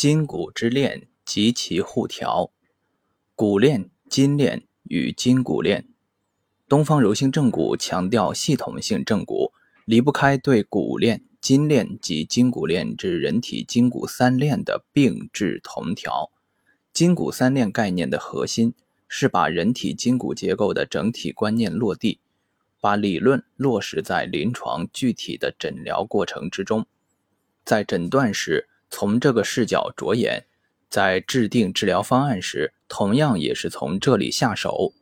筋骨之链及其互调。骨链、筋链与筋骨链。东方柔性正骨强调系统性正骨，离不开对骨链、筋链及筋骨链之人体筋骨三链的并置同调。筋骨三链概念的核心是把人体筋骨结构的整体观念落地，把理论落实在临床具体的诊疗过程之中，在诊断时。从这个视角着眼，在制定治疗方案时，同样也是从这里下手。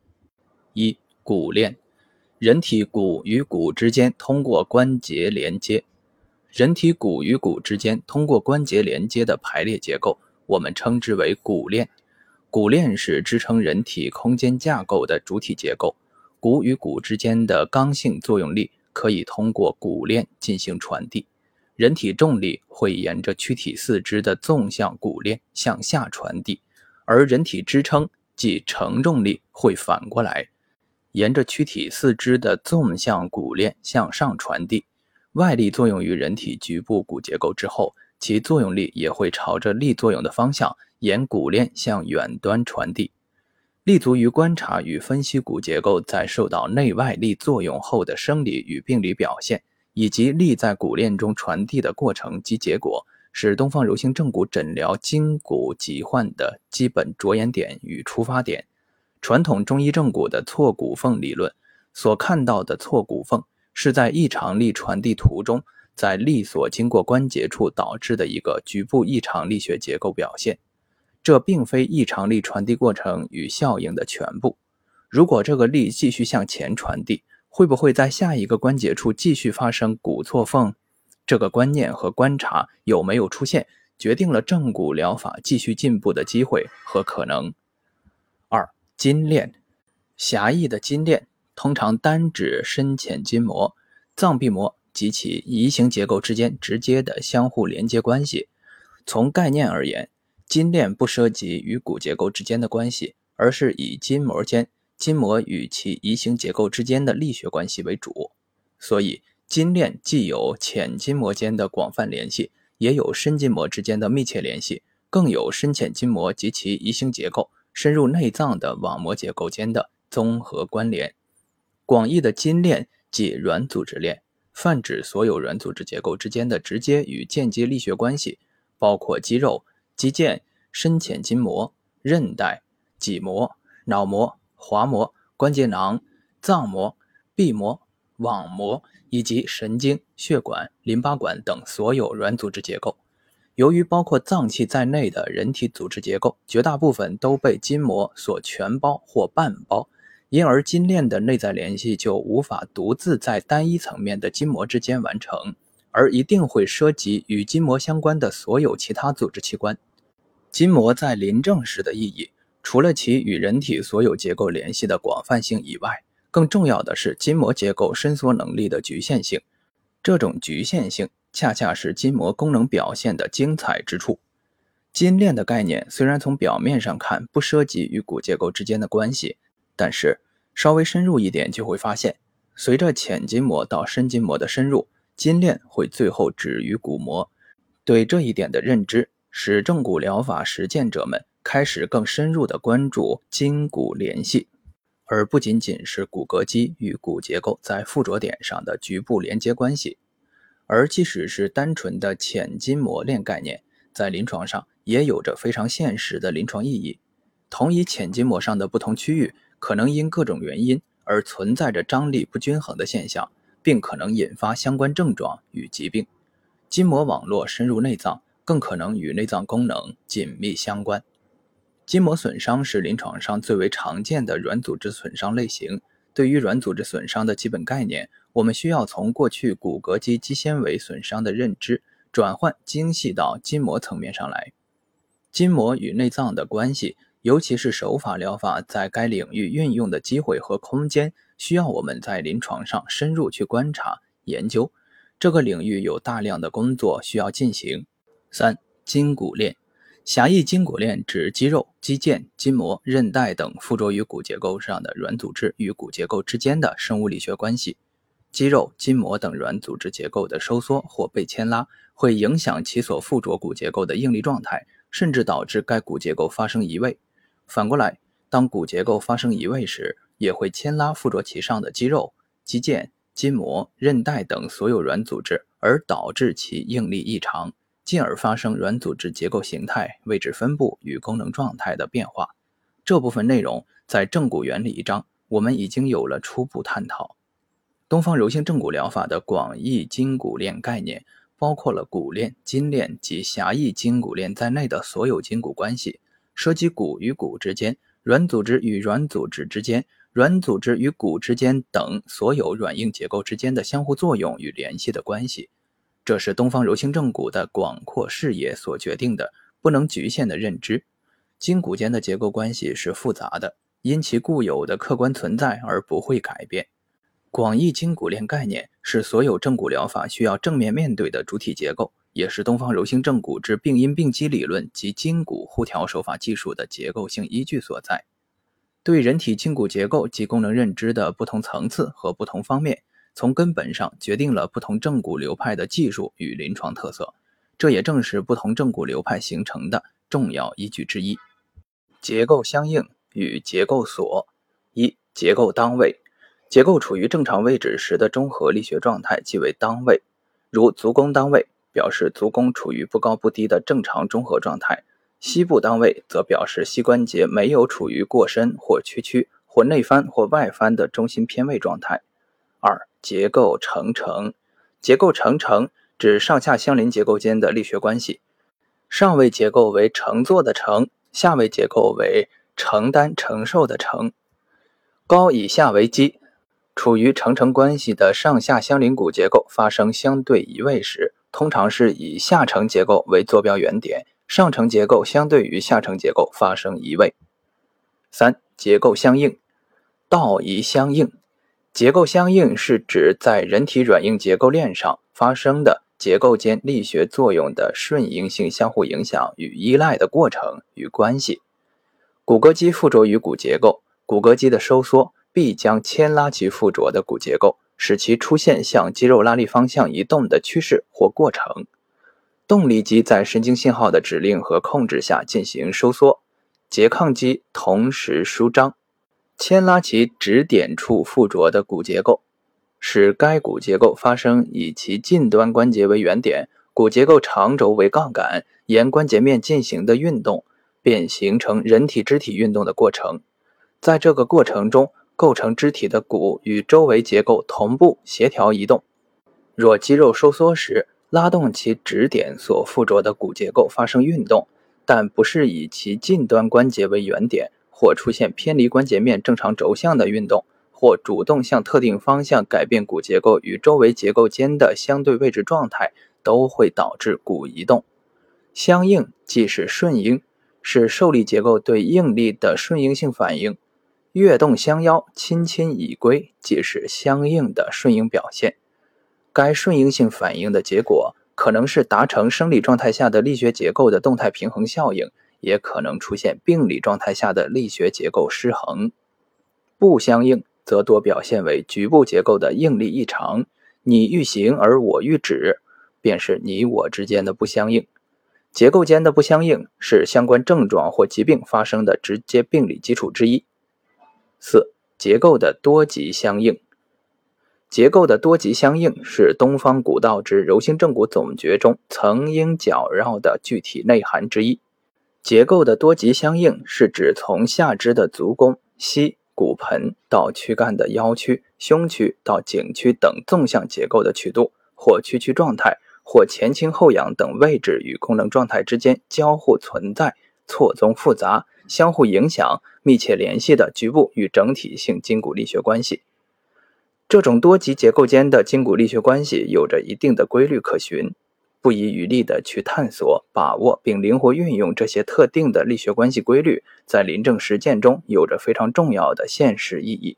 一、骨链，人体骨与骨之间通过关节连接，人体骨与骨之间通过关节连接的排列结构，我们称之为骨链。骨链是支撑人体空间架构的主体结构，骨与骨之间的刚性作用力可以通过骨链进行传递。人体重力会沿着躯体四肢的纵向骨链向下传递，而人体支撑即承重力会反过来，沿着躯体四肢的纵向骨链向上传递。外力作用于人体局部骨结构之后，其作用力也会朝着力作用的方向沿骨链向远端传递。立足于观察与分析骨结构在受到内外力作用后的生理与病理表现。以及力在骨链中传递的过程及结果，是东方柔性正骨诊疗筋骨疾患的基本着眼点与出发点。传统中医正骨的错骨缝理论所看到的错骨缝，是在异常力传递途中，在力所经过关节处导致的一个局部异常力学结构表现。这并非异常力传递过程与效应的全部。如果这个力继续向前传递，会不会在下一个关节处继续发生骨错缝？这个观念和观察有没有出现，决定了正骨疗法继续进步的机会和可能。二、筋链，狭义的筋链通常单指深浅筋膜、脏壁膜及其移行结构之间直接的相互连接关系。从概念而言，筋链不涉及与骨结构之间的关系，而是以筋膜间。筋膜与其移行结构之间的力学关系为主，所以筋链既有浅筋膜间的广泛联系，也有深筋膜之间的密切联系，更有深浅筋膜及其移行结构深入内脏的网膜结构间的综合关联。广义的筋链即软组织链，泛指所有软组织结构之间的直接与间接力学关系，包括肌肉、肌腱、深浅筋膜、韧带、脊膜、脑膜。滑膜、关节囊、脏膜、壁膜、网膜以及神经、血管、淋巴管等所有软组织结构，由于包括脏器在内的人体组织结构绝大部分都被筋膜所全包或半包，因而筋链的内在联系就无法独自在单一层面的筋膜之间完成，而一定会涉及与筋膜相关的所有其他组织器官。筋膜在临证时的意义。除了其与人体所有结构联系的广泛性以外，更重要的是筋膜结构伸缩能力的局限性。这种局限性恰恰是筋膜功能表现的精彩之处。筋链的概念虽然从表面上看不涉及与骨结构之间的关系，但是稍微深入一点就会发现，随着浅筋膜到深筋膜的深入，筋链会最后止于骨膜。对这一点的认知，使正骨疗法实践者们。开始更深入的关注筋骨联系，而不仅仅是骨骼肌与骨结构在附着点上的局部连接关系。而即使是单纯的浅筋膜链概念，在临床上也有着非常现实的临床意义。同一浅筋膜上的不同区域，可能因各种原因而存在着张力不均衡的现象，并可能引发相关症状与疾病。筋膜网络深入内脏，更可能与内脏功能紧密相关。筋膜损伤是临床上最为常见的软组织损伤类型。对于软组织损伤的基本概念，我们需要从过去骨骼肌肌纤维损伤的认知，转换精细到筋膜层面上来。筋膜与内脏的关系，尤其是手法疗法在该领域运用的机会和空间，需要我们在临床上深入去观察研究。这个领域有大量的工作需要进行。三、筋骨链。狭义筋骨链指肌肉、肌腱、筋膜、韧带等附着于骨结构上的软组织与骨结构之间的生物力学关系。肌肉、筋膜等软组织结构的收缩或被牵拉，会影响其所附着骨结构的应力状态，甚至导致该骨结构发生移位。反过来，当骨结构发生移位时，也会牵拉附着其上的肌肉、肌腱、筋膜、韧带等所有软组织，而导致其应力异常，进而发生软组织结构形态、位置分布与功能状态的变化。这部分内容在正骨原理一章，我们已经有了初步探讨。东方柔性正骨疗法的广义筋骨链概念，包括了骨链、筋链及狭义筋骨链在内的所有筋骨关系，涉及骨与骨之间、软组织与软组织之间、软组织与骨之间等所有软硬结构之间的相互作用与联系的关系。这是东方柔性正骨的广阔视野所决定的，不能局限的认知。筋骨间的结构关系是复杂的，因其固有的客观存在而不会改变。广义筋骨链概念是所有正骨疗法需要正面面对的主体结构，也是东方柔性正骨之病因病机理论及筋骨互调手法技术的结构性依据所在。对人体筋骨结构及功能认知的不同层次和不同方面，从根本上决定了不同正骨流派的技术与临床特色，这也正是不同正骨流派形成的重要依据之一。结构相应与结构锁：一、结构当位，结构处于正常位置时的中和力学状态即为当位。如足弓当位，表示足弓处于不高不低的正常中和状态；膝部当位，则表示膝关节没有处于过伸或屈曲或内翻或外翻的中心偏位状态。二、结构承承，结构承承指上下相邻结构间的力学关系，上位结构为承坐的承。下位结构为承担承受的承，高以下为基，处于承承关系的上下相邻骨结构发生相对移位时，通常是以下承结构为坐标原点，上承结构相对于下承结构发生移位。三、结构相应，道移相应，结构相应是指在人体软硬结构链上发生的。结构间力学作用的顺应性相互影响与依赖的过程与关系。骨骼肌附着于骨结构，骨骼肌的收缩必将牵拉其附着的骨结构，使其出现向肌肉拉力方向移动的趋势或过程。动力肌在神经信号的指令和控制下进行收缩，拮抗肌同时舒张，牵拉其指点处附着的骨结构。使该骨结构发生以其近端关节为原点，骨结构长轴为杠杆，沿关节面进行的运动，便形成人体肢体运动的过程。在这个过程中，构成肢体的骨与周围结构同步协调移动。若肌肉收缩时，拉动其指点所附着的骨结构发生运动，但不是以其近端关节为原点，或出现偏离关节面正常轴向的运动。或主动向特定方向改变骨结构与周围结构间的相对位置状态，都会导致骨移动。相应即是顺应，是受力结构对应力的顺应性反应。跃动相邀，亲亲已归，即是相应的顺应表现。该顺应性反应的结果，可能是达成生理状态下的力学结构的动态平衡效应，也可能出现病理状态下的力学结构失衡。不相应。则多表现为局部结构的应力异常，你欲行而我欲止，便是你我之间的不相应。结构间的不相应是相关症状或疾病发生的直接病理基础之一。四、结构的多极相应。结构的多极相应是东方古道之柔性正骨总诀中曾应绞绕的具体内涵之一。结构的多极相应是指从下肢的足弓、膝。骨盆到躯干的腰区、胸区到颈区等纵向结构的曲度，或屈曲状态，或前倾后仰等位置与功能状态之间交互存在、错综复杂、相互影响、密切联系的局部与整体性筋骨力学关系。这种多级结构间的筋骨力学关系有着一定的规律可循。不遗余力地去探索、把握并灵活运用这些特定的力学关系规律，在临证实践中有着非常重要的现实意义。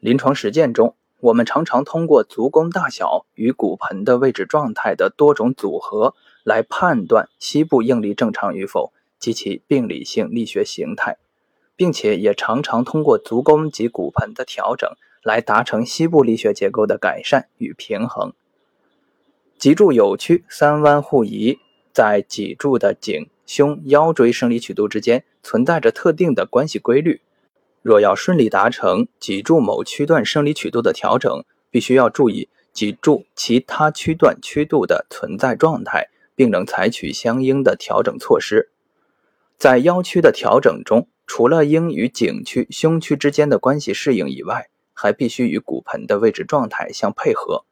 临床实践中，我们常常通过足弓大小与骨盆的位置状态的多种组合来判断膝部应力正常与否及其病理性力学形态，并且也常常通过足弓及骨盆的调整来达成膝部力学结构的改善与平衡。脊柱有曲三弯互移，在脊柱的颈、胸、腰椎生理曲度之间存在着特定的关系规律。若要顺利达成脊柱某区段生理曲度的调整，必须要注意脊柱其他区段曲度的存在状态，并能采取相应的调整措施。在腰曲的调整中，除了应与颈区、胸区之间的关系适应以外，还必须与骨盆的位置状态相配合。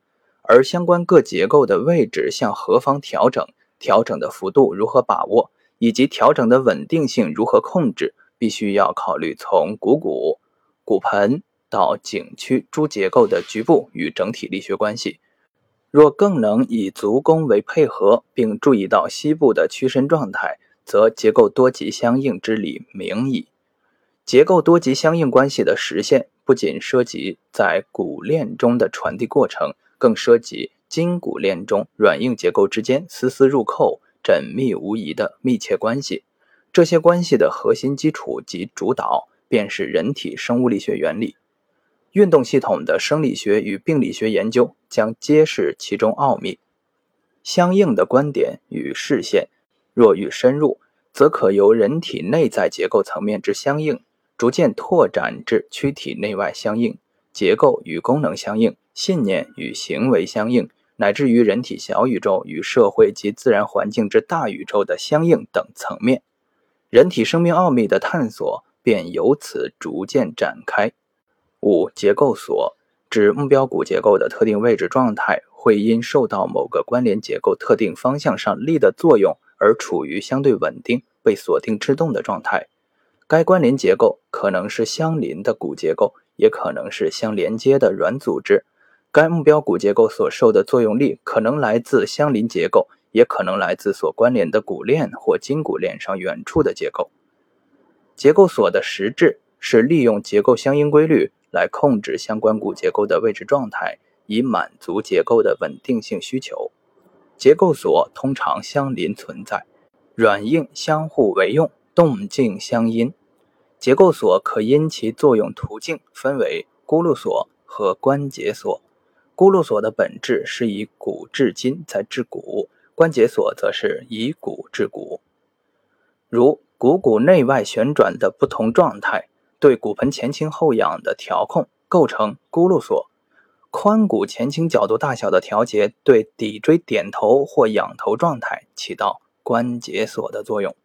而相关各结构的位置向何方调整，调整的幅度如何把握，以及调整的稳定性如何控制，必须要考虑从股骨、骨盆到颈区诸结构的局部与整体力学关系。若更能以足弓为配合，并注意到膝部的屈伸状态，则结构多级相应之理明矣。结构多级相应关系的实现，不仅涉及在骨链中的传递过程。更涉及筋骨链中软硬结构之间丝丝入扣、缜密无疑的密切关系。这些关系的核心基础及主导，便是人体生物力学原理。运动系统的生理学与病理学研究将揭示其中奥秘。相应的观点与视线，若欲深入，则可由人体内在结构层面之相应，逐渐拓展至躯体内外相应、结构与功能相应。信念与行为相应，乃至于人体小宇宙与社会及自然环境之大宇宙的相应等层面，人体生命奥秘的探索便由此逐渐展开。五、结构锁指目标骨结构的特定位置状态会因受到某个关联结构特定方向上力的作用而处于相对稳定、被锁定制动的状态。该关联结构可能是相邻的骨结构，也可能是相连接的软组织。该目标骨结构所受的作用力可能来自相邻结构，也可能来自所关联的骨链或筋骨链上远处的结构。结构锁的实质是利用结构相应规律来控制相关骨结构的位置状态，以满足结构的稳定性需求。结构锁通常相邻存在，软硬相互为用，动静相因。结构锁可因其作用途径分为轱辘锁和关节锁。轱辘锁的本质是以骨治筋，再治骨；关节锁则是以骨治骨。如股骨内外旋转的不同状态，对骨盆前倾后仰的调控构成轱辘锁；髋骨前倾角度大小的调节，对骶椎点头或仰头状态起到关节锁的作用。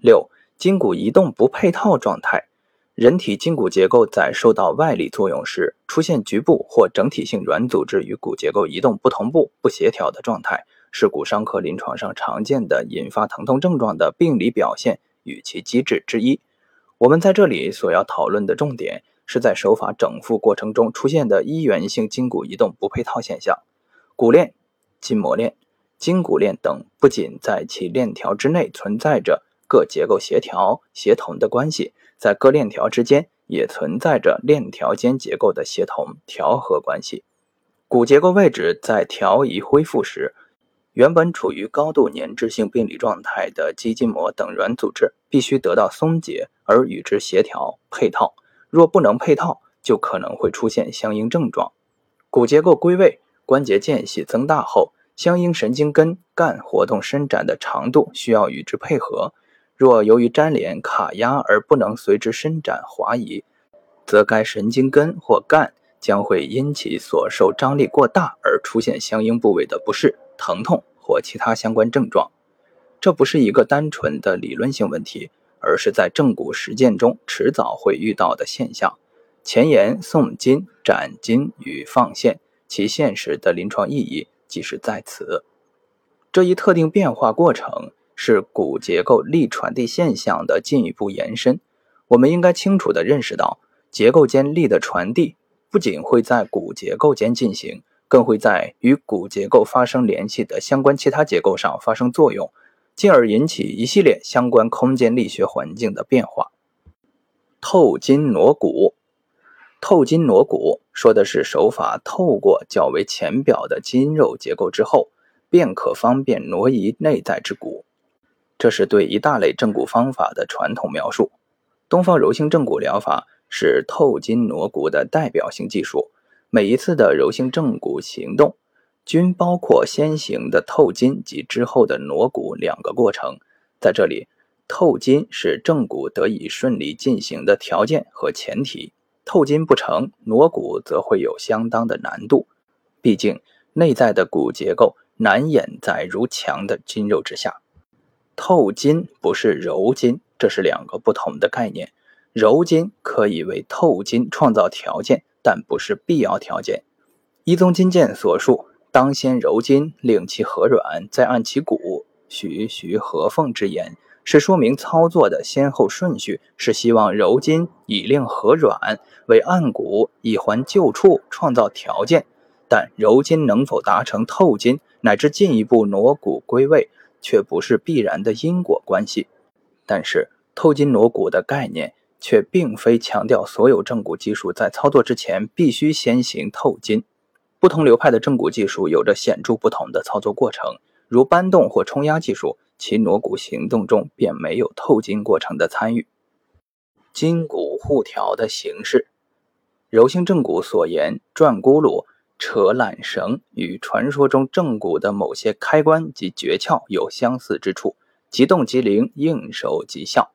六、筋骨移动不配套状态。人体筋骨结构在受到外力作用时，出现局部或整体性软组织与骨结构移动不同步、不协调的状态，是骨伤科临床上常见的引发疼痛症状的病理表现与其机制之一。我们在这里所要讨论的重点，是在手法整复过程中出现的一元性筋骨移动不配套现象。骨链、筋膜链、筋骨链等，不仅在其链条之内存在着各结构协调协同的关系。在各链条之间也存在着链条间结构的协同调和关系。骨结构位置在调移恢复时，原本处于高度粘滞性病理状态的肌筋膜等软组织必须得到松解而与之协调配套。若不能配套，就可能会出现相应症状。骨结构归位，关节间隙增大后，相应神经根干活动伸展的长度需要与之配合。若由于粘连卡压而不能随之伸展滑移，则该神经根或干将会因其所受张力过大而出现相应部位的不适、疼痛或其他相关症状。这不是一个单纯的理论性问题，而是在正骨实践中迟早会遇到的现象。前沿送筋、斩筋与放线，其现实的临床意义即是在此。这一特定变化过程。是骨结构力传递现象的进一步延伸。我们应该清楚地认识到，结构间力的传递不仅会在骨结构间进行，更会在与骨结构发生联系的相关其他结构上发生作用，进而引起一系列相关空间力学环境的变化。透筋挪骨，透筋挪骨说的是手法透过较为浅表的筋肉结构之后，便可方便挪移内在之骨。这是对一大类正骨方法的传统描述。东方柔性正骨疗法是透筋挪骨的代表性技术。每一次的柔性正骨行动，均包括先行的透筋及之后的挪骨两个过程。在这里，透筋是正骨得以顺利进行的条件和前提。透筋不成，挪骨则会有相当的难度。毕竟内在的骨结构难掩在如墙的筋肉之下。透筋不是揉筋，这是两个不同的概念。揉筋可以为透筋创造条件，但不是必要条件。一宗金鉴所述，当先揉筋，令其和软，再按其骨，徐徐合缝之言，是说明操作的先后顺序是希望揉筋以令和软，为按骨以还旧处创造条件。但揉筋能否达成透筋，乃至进一步挪骨归位，却不是必然的因果关系。但是透筋挪骨的概念，却并非强调所有正骨技术在操作之前必须先行透筋。不同流派的正骨技术有着显著不同的操作过程，如搬动或冲压技术，其挪骨行动中便没有透筋过程的参与。筋骨互调的形式，柔性正骨所言转轱辘、扯缆绳，与传说中正骨的某些开关及诀窍有相似之处，即动即灵，应手即效。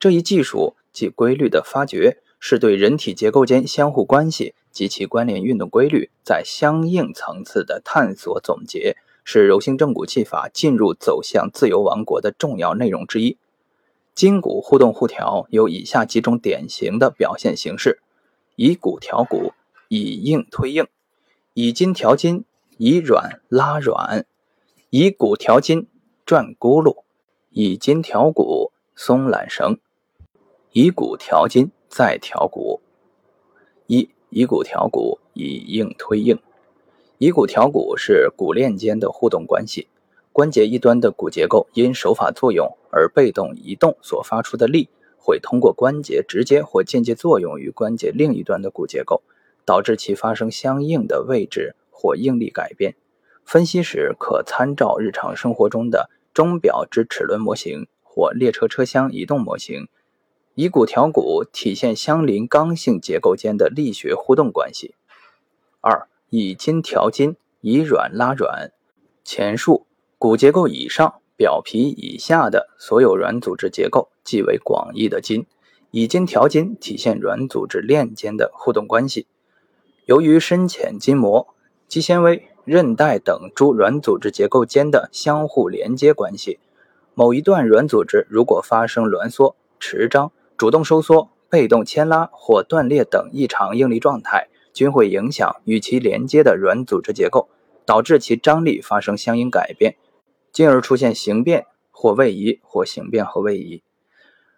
这一技术及规律的发掘。是对人体结构间相互关系及其关联运动规律在相应层次的探索总结，是柔性正骨技法进入走向自由王国的重要内容之一。筋骨互动互调有以下几种典型的表现形式：以骨调骨，以硬推硬；以筋调筋，以软拉软；以骨调筋，转轱辘；以筋调骨，松缆绳；以骨调筋。再调骨，一以骨调骨，以硬推硬。以骨调骨是骨链间的互动关系，关节一端的骨结构因手法作用而被动移动所发出的力，会通过关节直接或间接作用于关节另一端的骨结构，导致其发生相应的位置或应力改变。分析时可参照日常生活中的钟表之齿轮模型或列车车厢移动模型。以骨调骨体现相邻刚性结构间的力学互动关系。二、以筋调筋，以软拉软。前述骨结构以上、表皮以下的所有软组织结构，即为广义的筋。以筋调筋体现软组织链间的互动关系。由于深浅筋膜、肌纤维、韧带等诸软组织结构间的相互连接关系，某一段软组织如果发生挛缩、迟张，主动收缩、被动牵拉或断裂等异常应力状态，均会影响与其连接的软组织结构，导致其张力发生相应改变，进而出现形变或位移或形变和位移。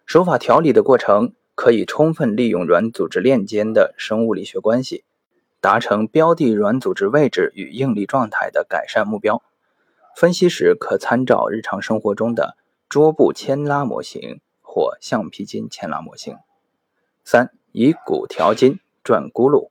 手法调理的过程可以充分利用软组织链间的生物力学关系，达成标的软组织位置与应力状态的改善目标。分析时可参照日常生活中的桌布牵拉模型。或橡皮筋牵拉模型。三、以骨调筋转轱辘。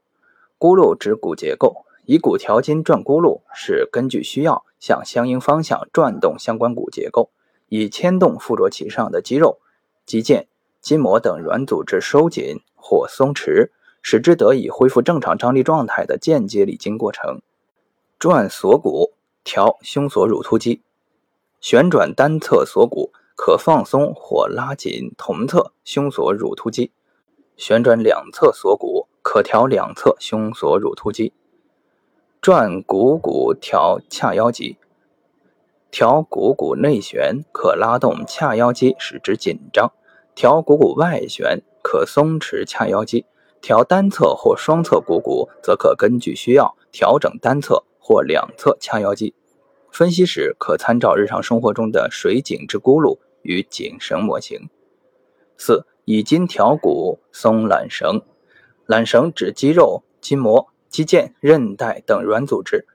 轱辘指骨结构，以骨调筋转轱辘是根据需要向相应方向转动相关骨结构，以牵动附着其上的肌肉、肌腱、筋膜等软组织收紧或松弛，使之得以恢复正常张力状态的间接理筋过程。转锁骨调胸锁乳突肌，旋转单侧锁骨。可放松或拉紧同侧胸锁乳突肌，旋转两侧锁骨，可调两侧胸锁乳突肌。转股骨调髂腰肌，调股骨内旋可拉动髂腰肌使之紧张，调股骨外旋可松弛髂腰肌。调单侧或双侧股骨，则可根据需要调整单侧或两侧髂腰肌。分析时可参照日常生活中的水井之轱辘与井绳模型。四、以筋调骨松缆绳。缆绳指肌肉、筋膜、肌腱、韧带等软组织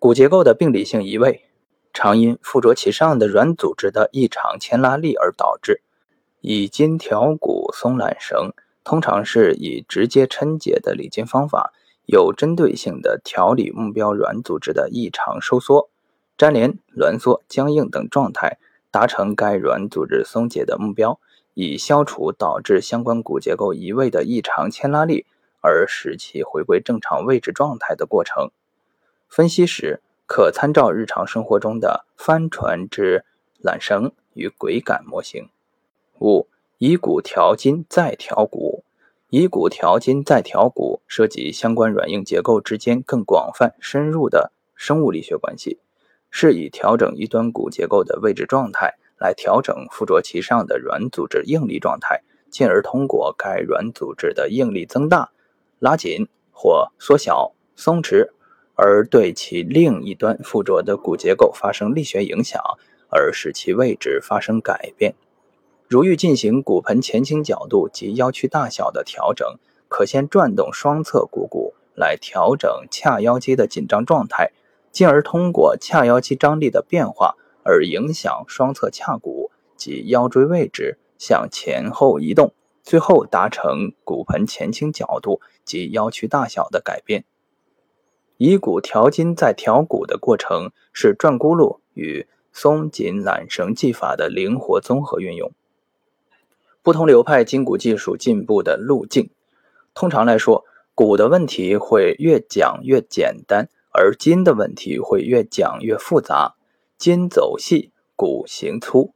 骨结构的病理性移位，常因附着其上的软组织的异常牵拉力而导致。以筋调骨松缆绳，通常是以直接抻解的理筋方法，有针对性的调理目标软组织的异常收缩。粘连、挛缩、僵硬等状态，达成该软组织松解的目标，以消除导致相关骨结构移位的异常牵拉力，而使其回归正常位置状态的过程。分析时可参照日常生活中的帆船之缆绳与轨杆模型。五、以骨调筋再调骨。以骨调筋再调骨，涉及相关软硬结构之间更广泛深入的生物力学关系，是以调整一端骨结构的位置状态，来调整附着其上的软组织应力状态，进而通过该软组织的应力增大、拉紧或缩小、松弛，而对其另一端附着的骨结构发生力学影响，而使其位置发生改变。如欲进行骨盆前倾角度及腰曲大小的调整，可先转动双侧股骨来调整髂腰肌的紧张状态，进而通过髂腰肌张力的变化而影响双侧髂骨及腰椎位置向前后移动，最后达成骨盆前倾角度及腰曲大小的改变。以骨调筋再调骨的过程是转轱辘与松紧揽绳技法的灵活综合运用。不同流派筋骨技术进步的路径，通常来说，骨的问题会越讲越简单，而筋的问题会越讲越复杂。筋走细，骨行粗。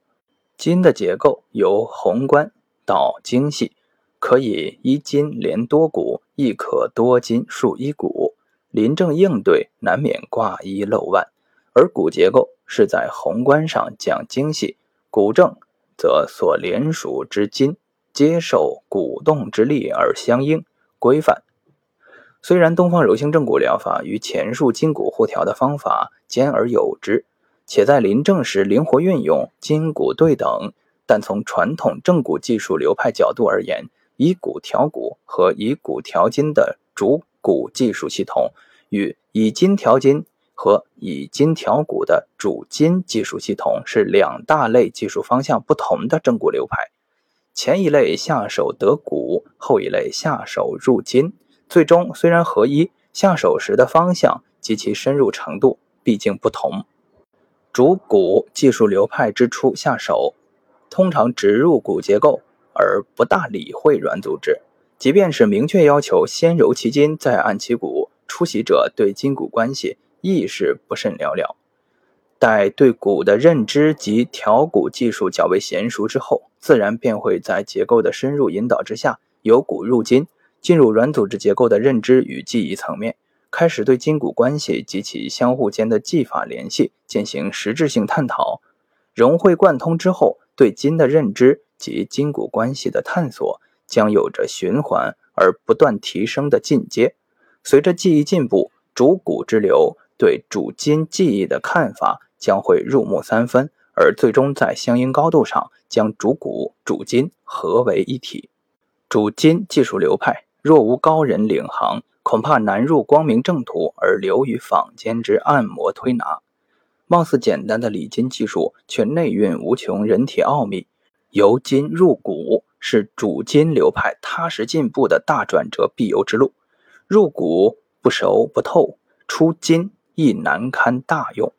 筋的结构由宏观到精细，可以一筋连多骨，亦可多筋束一骨。临症应对，难免挂一漏万。而骨结构是在宏观上讲精细，骨正。则所连属之筋接受鼓动之力而相应规范。虽然东方柔性正骨疗法与前述筋骨互调的方法兼而有之，且在临证时灵活运用筋骨对等，但从传统正骨技术流派角度而言，以骨调骨和以骨调筋的主骨技术系统与以筋调筋。和以筋调骨的主筋技术系统是两大类技术方向不同的正骨流派。前一类下手得骨，后一类下手入筋。最终虽然合一，下手时的方向及其深入程度毕竟不同。主骨技术流派之初下手，通常直入骨结构，而不大理会软组织。即便是明确要求先揉其筋再按其骨，出席者对筋骨关系。亦是不甚了了。待对骨的认知及调骨技术较为娴熟之后，自然便会在结构的深入引导之下，由骨入筋，进入软组织结构的认知与记忆层面，开始对筋骨关系及其相互间的技法联系进行实质性探讨。融会贯通之后，对筋的认知及筋骨关系的探索将有着循环而不断提升的进阶。随着记忆进步，主骨之流。对主筋记忆的看法将会入木三分，而最终在相应高度上将主骨、主筋合为一体。主筋技术流派若无高人领航，恐怕难入光明正途，而流于坊间之按摩推拿。貌似简单的理筋技术，却内蕴无穷人体奥秘。由筋入骨是主筋流派踏实进步的大转折必由之路。入骨不熟不透，出筋。亦难堪大用，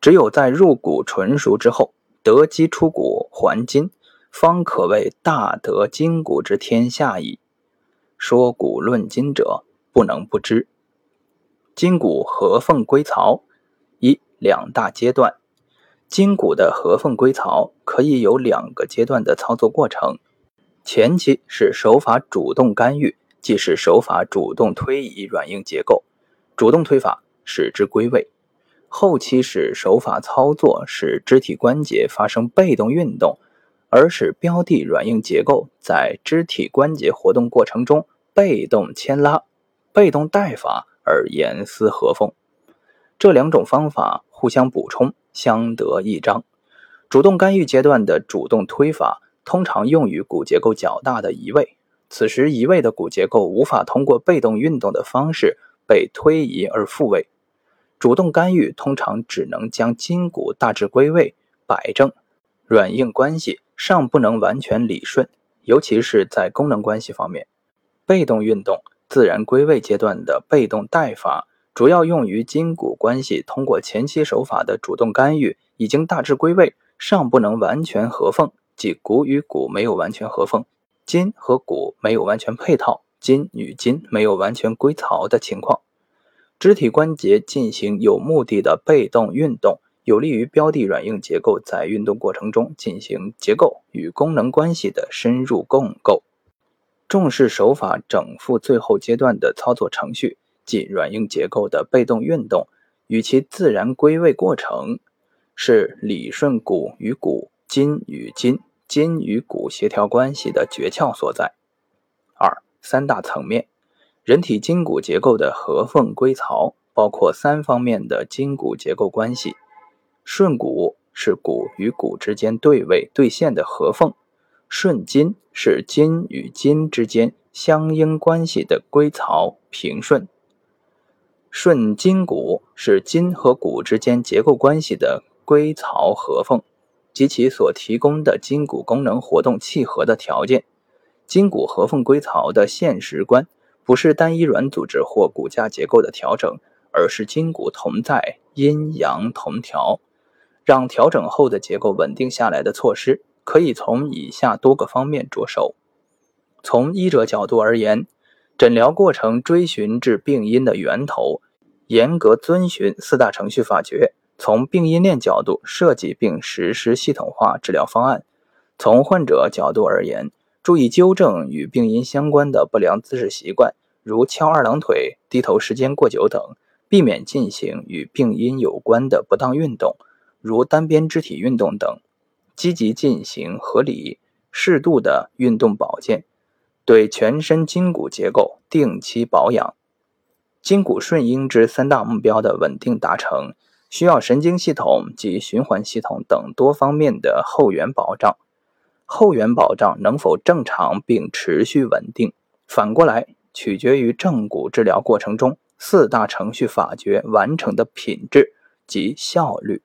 只有在入骨纯熟之后，得机出骨还金，方可谓大得筋骨之天下矣。说骨论筋者，不能不知筋骨合缝归槽。一两大阶段，筋骨的合缝归槽可以有两个阶段的操作过程。前期是手法主动干预，即是手法主动推移软硬结构，主动推法。使之归位，后期使手法操作使肢体关节发生被动运动，而使标的软硬结构在肢体关节活动过程中被动牵拉、被动带法而严丝合缝。这两种方法互相补充，相得益彰。主动干预阶段的主动推法通常用于骨结构较大的移位，此时移位的骨结构无法通过被动运动的方式被推移而复位。主动干预通常只能将筋骨大致归位摆正，软硬关系尚不能完全理顺，尤其是在功能关系方面。被动运动自然归位阶段的被动带法，主要用于筋骨关系通过前期手法的主动干预已经大致归位，尚不能完全合缝，即骨与骨没有完全合缝，筋和骨没有完全配套，筋与筋没有完全归槽的情况。肢体关节进行有目的的被动运动，有利于标的软硬结构在运动过程中进行结构与功能关系的深入共构。重视手法整复最后阶段的操作程序，即软硬结构的被动运动与其自然归位过程，是理顺骨与骨、筋与筋、筋与骨协调关系的诀窍所在。二、三大层面，人体筋骨结构的合缝归槽包括三方面的筋骨结构关系：顺骨是骨与骨之间对位对线的合缝。顺筋是筋与筋之间相应关系的归槽平顺，顺筋骨是筋和骨之间结构关系的归槽合缝及其所提供的筋骨功能活动契合的条件。筋骨合缝归槽的现实观不是单一软组织或骨架结构的调整，而是筋骨同在、阴阳同调，让调整后的结构稳定下来的措施。可以从以下多个方面着手。从医者角度而言，诊疗过程追寻至病因的源头，严格遵循四大程序法诀。从病因链角度设计并实施系统化治疗方案。从患者角度而言，注意纠正与病因相关的不良姿势习惯，如翘二郎腿、低头时间过久等，避免进行与病因有关的不当运动，如单边肢体运动等。积极进行合理、适度的运动保健，对全身筋骨结构定期保养。筋骨顺应之三大目标的稳定达成，需要神经系统及循环系统等多方面的后援保障。后援保障能否正常并持续稳定，反过来取决于正骨治疗过程中四大程序法诀完成的品质及效率。